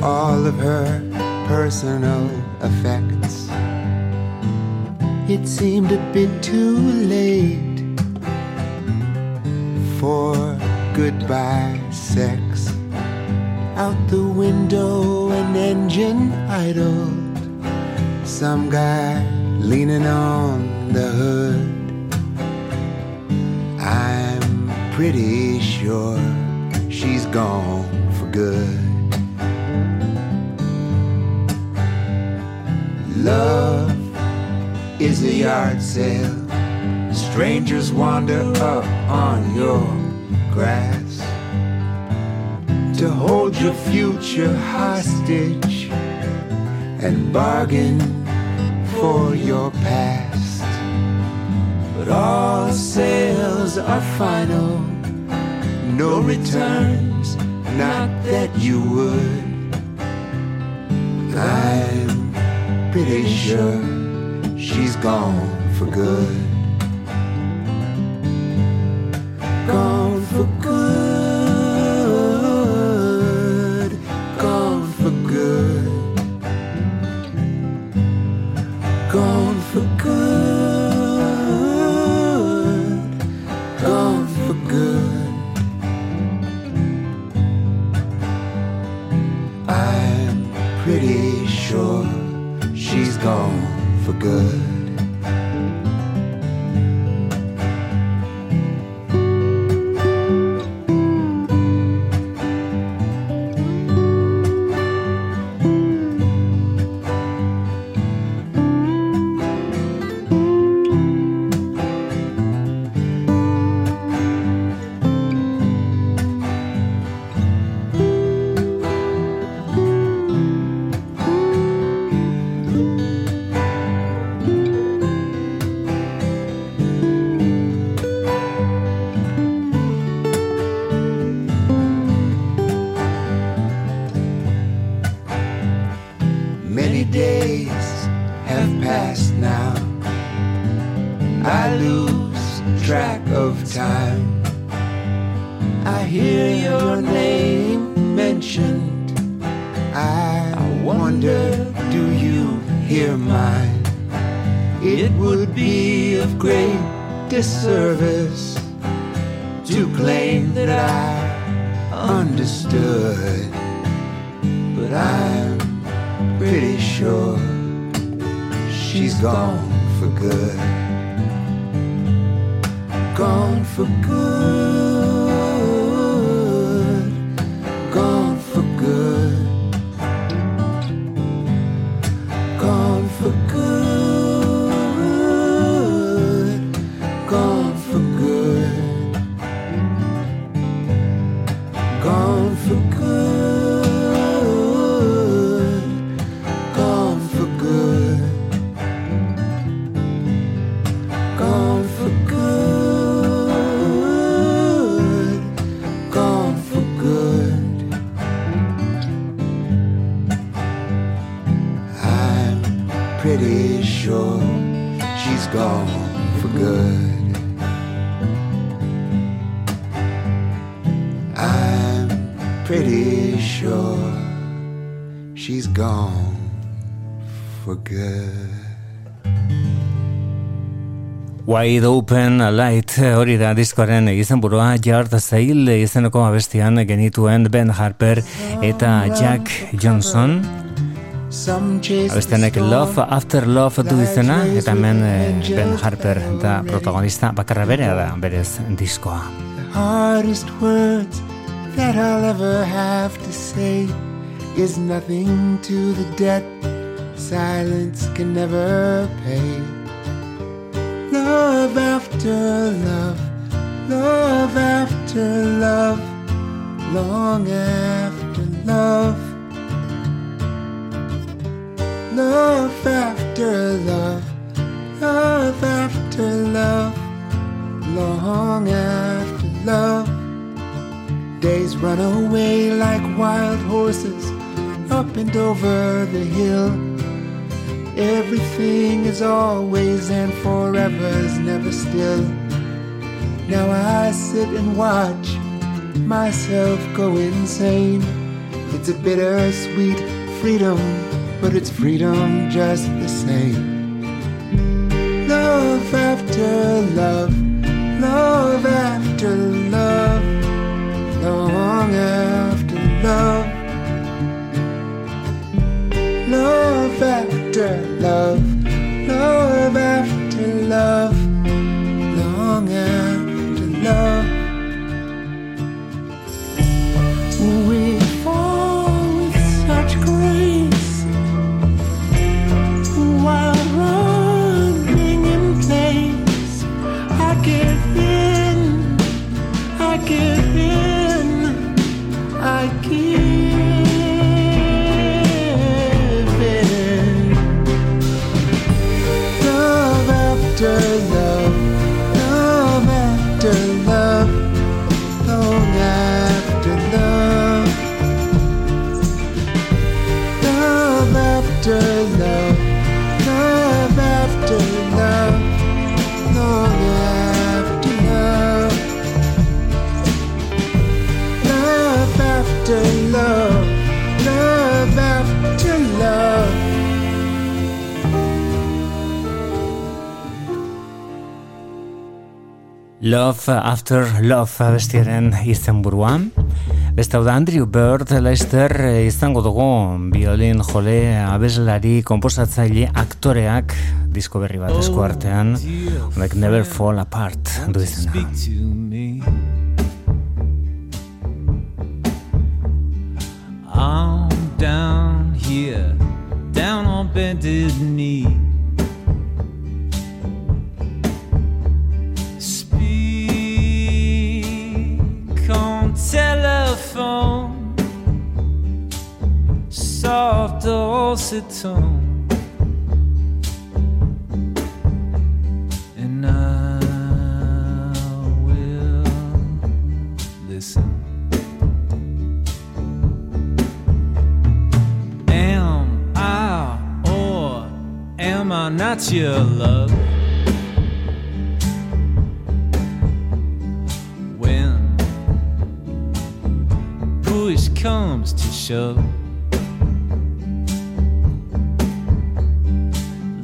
[SPEAKER 9] All of her personal effects. It seemed a bit too late For goodbye sex. Out the window an engine idled. Some guy leaning on the hood. I'm pretty sure she's gone for good. Love is a yard sale. Strangers wander up on your grass to hold your future hostage and bargain for your past. But all sales are final, no returns, not that you would. I'm pretty sure she's gone for good.
[SPEAKER 3] Wide Open Light hori da diskoaren izenburua Yard Sale izeneko abestian genituen Ben Harper eta Jack Johnson.
[SPEAKER 9] The
[SPEAKER 3] abestianek Love After Love du izena eta hemen eh, Ben Harper da protagonista bakarra berea da berez diskoa.
[SPEAKER 9] Hardest words that I'll ever have to say is nothing to the debt silence can never pay. Love after love, love after love, long after love. Love after love, love after love, long after love. Days run away like wild horses up and over the hill. Everything is always and forever is never still. Now I sit and watch myself go insane. It's a bittersweet freedom, but it's freedom just the same. Love after love, love after love, long after love, love after love, love after love, long after love. Love After Love
[SPEAKER 3] abestiaren izenburuan. Beste da Andrew Bird Leicester eh, izango dugu biolin jole abeslari komposatzaile aktoreak disko berri bat esku artean like Never Fall Apart du izena.
[SPEAKER 10] I'm down here, down on bended knee. Telephone, soft dulcet tone. And I will listen. Am I or am I not your love? Comes to shove.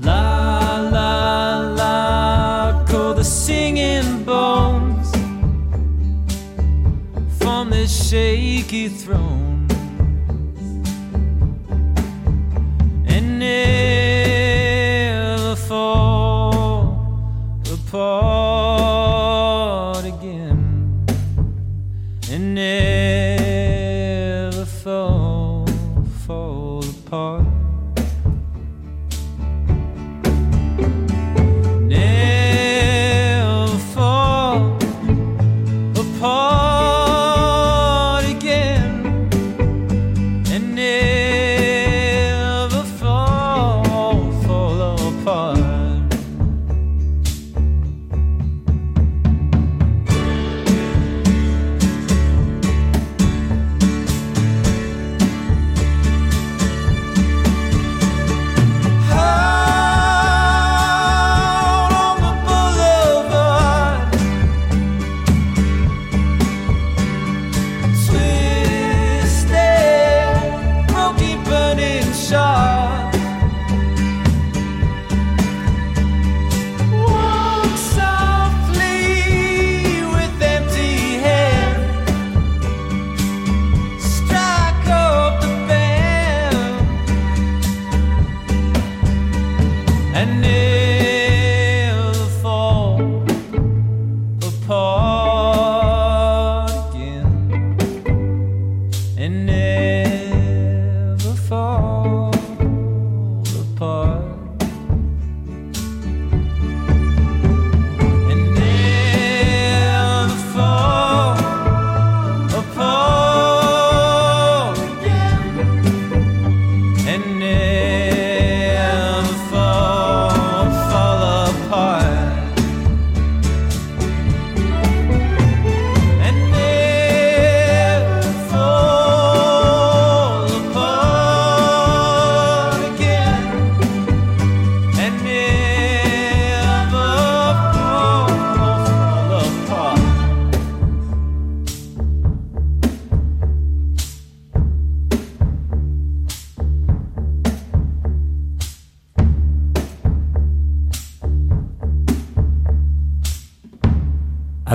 [SPEAKER 10] La la la, call the singing bones from this shaky throne,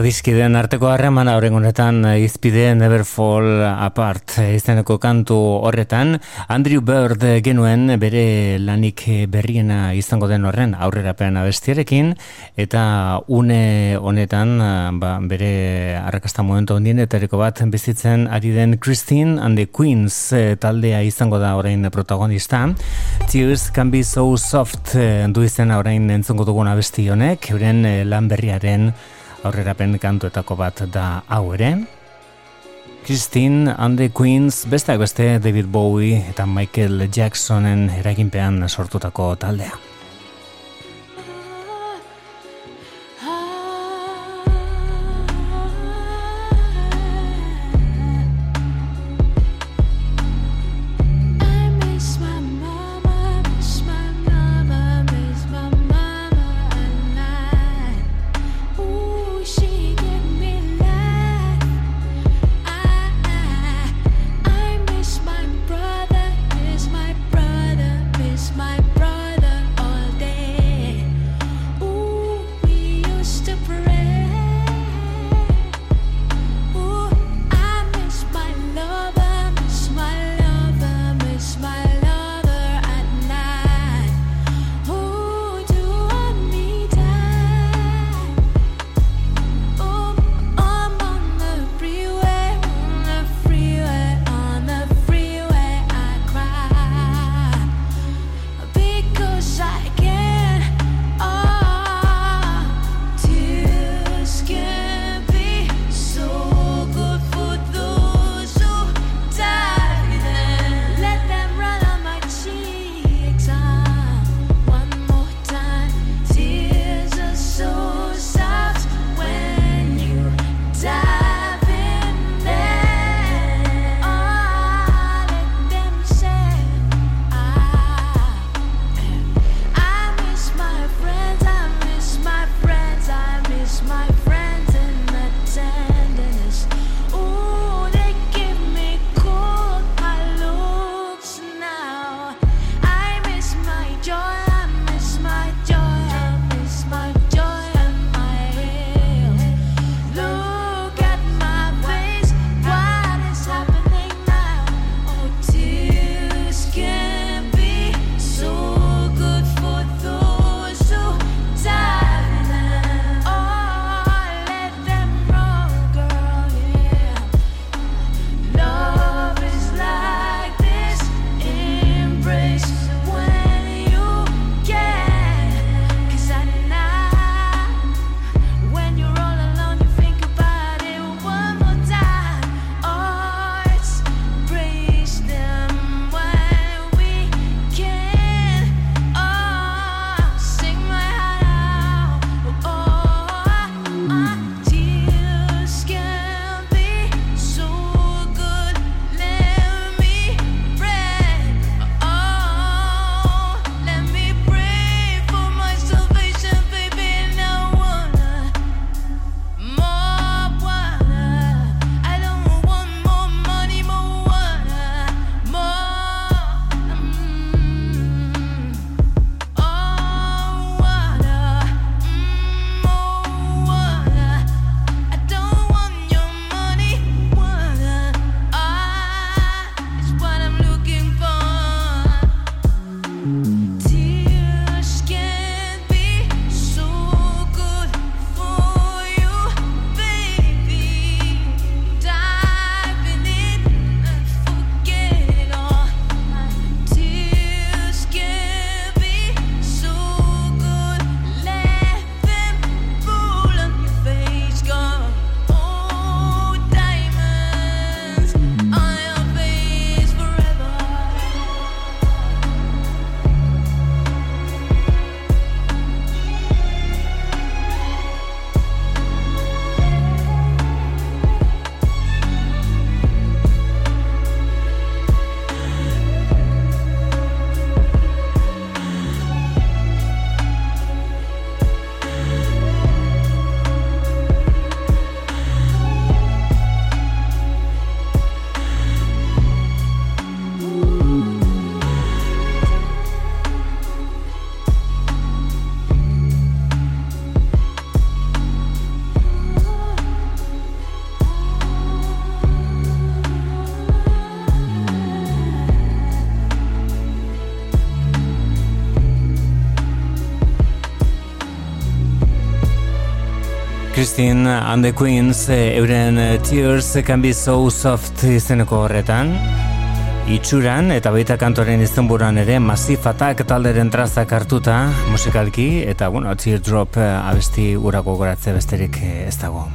[SPEAKER 3] Adiskideen arteko harremana horren honetan eh, izpide Never Fall Apart eh, izeneko kantu horretan. Andrew Bird genuen bere lanik berriena izango den horren aurrerapean abestiarekin eta une honetan eh, ba, bere arrakasta momentu ondien etareko bat bizitzen ari den Christine and the Queens taldea izango da orain protagonista. Tears Can Be So Soft du izena orain entzungo dugun abesti honek euren lan berriaren aurrerapen kantuetako bat da hau ere. Christine and the Queens besteak beste David Bowie eta Michael Jacksonen eraginpean sortutako taldea. Christine and the Queens eh, euren eh, Tears Can Be So Soft izeneko horretan itxuran eta baita kantoren izenburuan ere Massive Attack talderen trazak hartuta musikalki eta bueno, Teardrop eh, abesti urako goratze besterik ez dago.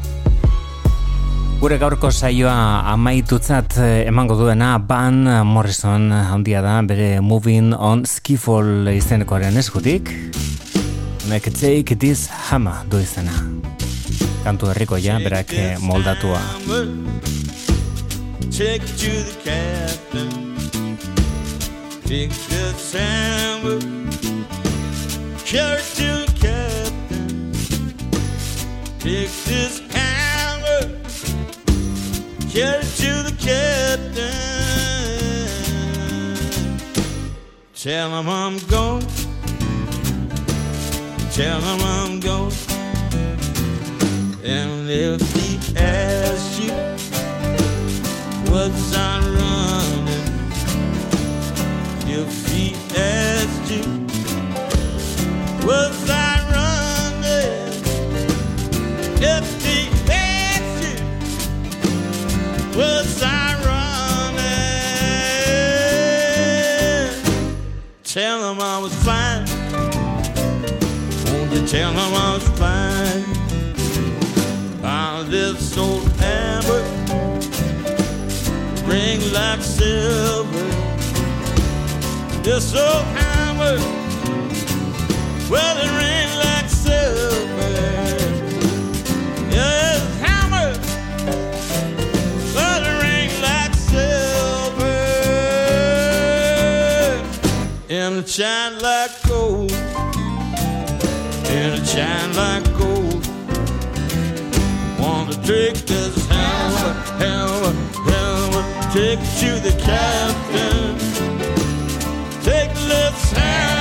[SPEAKER 3] Gure gaurko saioa amaitutzat emango duena Van Morrison handia da bere Moving on Skiffle izenekoaren eskutik. Honek take this hammer du izena. Kantu herrikoia berak eh, moldatua.
[SPEAKER 11] Take it to the captain. Take this hammer. Carry it to the captain. Take this hammer. Carry it to the captain. Tell him I'm going. Tell him I'm going. And if he asks you was I running? If he asked you, was I running? If he asked you, was I running? Tell him I was fine. Won't you tell him I was fine? So amber ring like silver. You're so hammered. Well, it ring like silver. Yeah, it's hammered. Well, it ring like silver. And it shine like gold. And it shine like gold strict as hell, hell, hell. Take to the captain. Take lifts hell.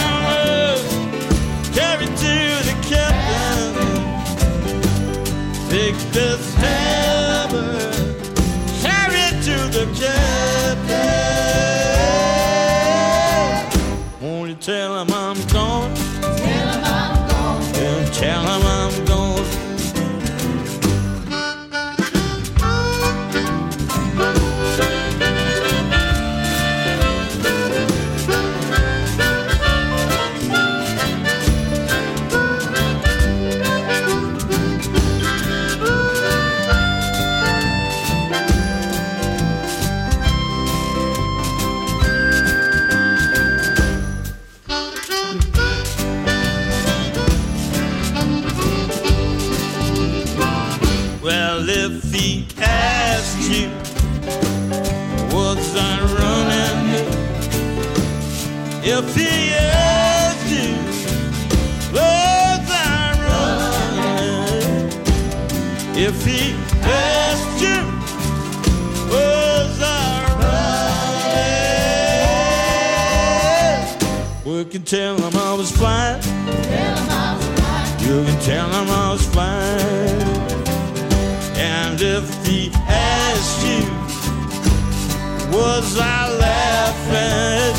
[SPEAKER 11] Was I laughing?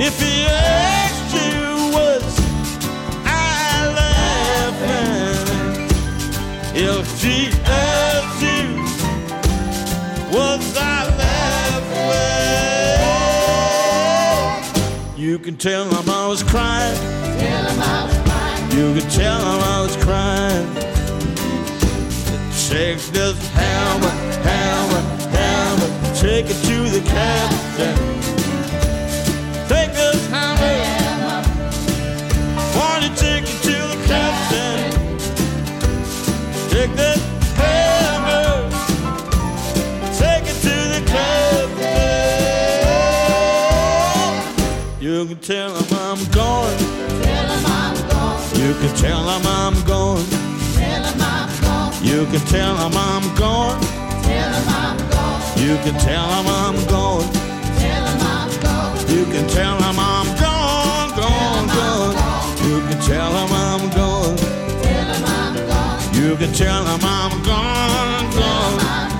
[SPEAKER 11] If he asked you, was I laughing? If he asked you, was I laughing? You can tell him I was crying. You can tell him I was crying. Take Take it to the captain. Take this hammer. Want to take it to the captain. Take this hammer. Take it to the captain. You can tell him I'm going. You can tell him I'm going. You can tell him I'm going. You can tell them I'm gone. Tell them I'm gone. You can tell them I'm gone, gone, gone. You can tell them I'm gone. Tell them I'm gone. You can tell them I'm gone, gone.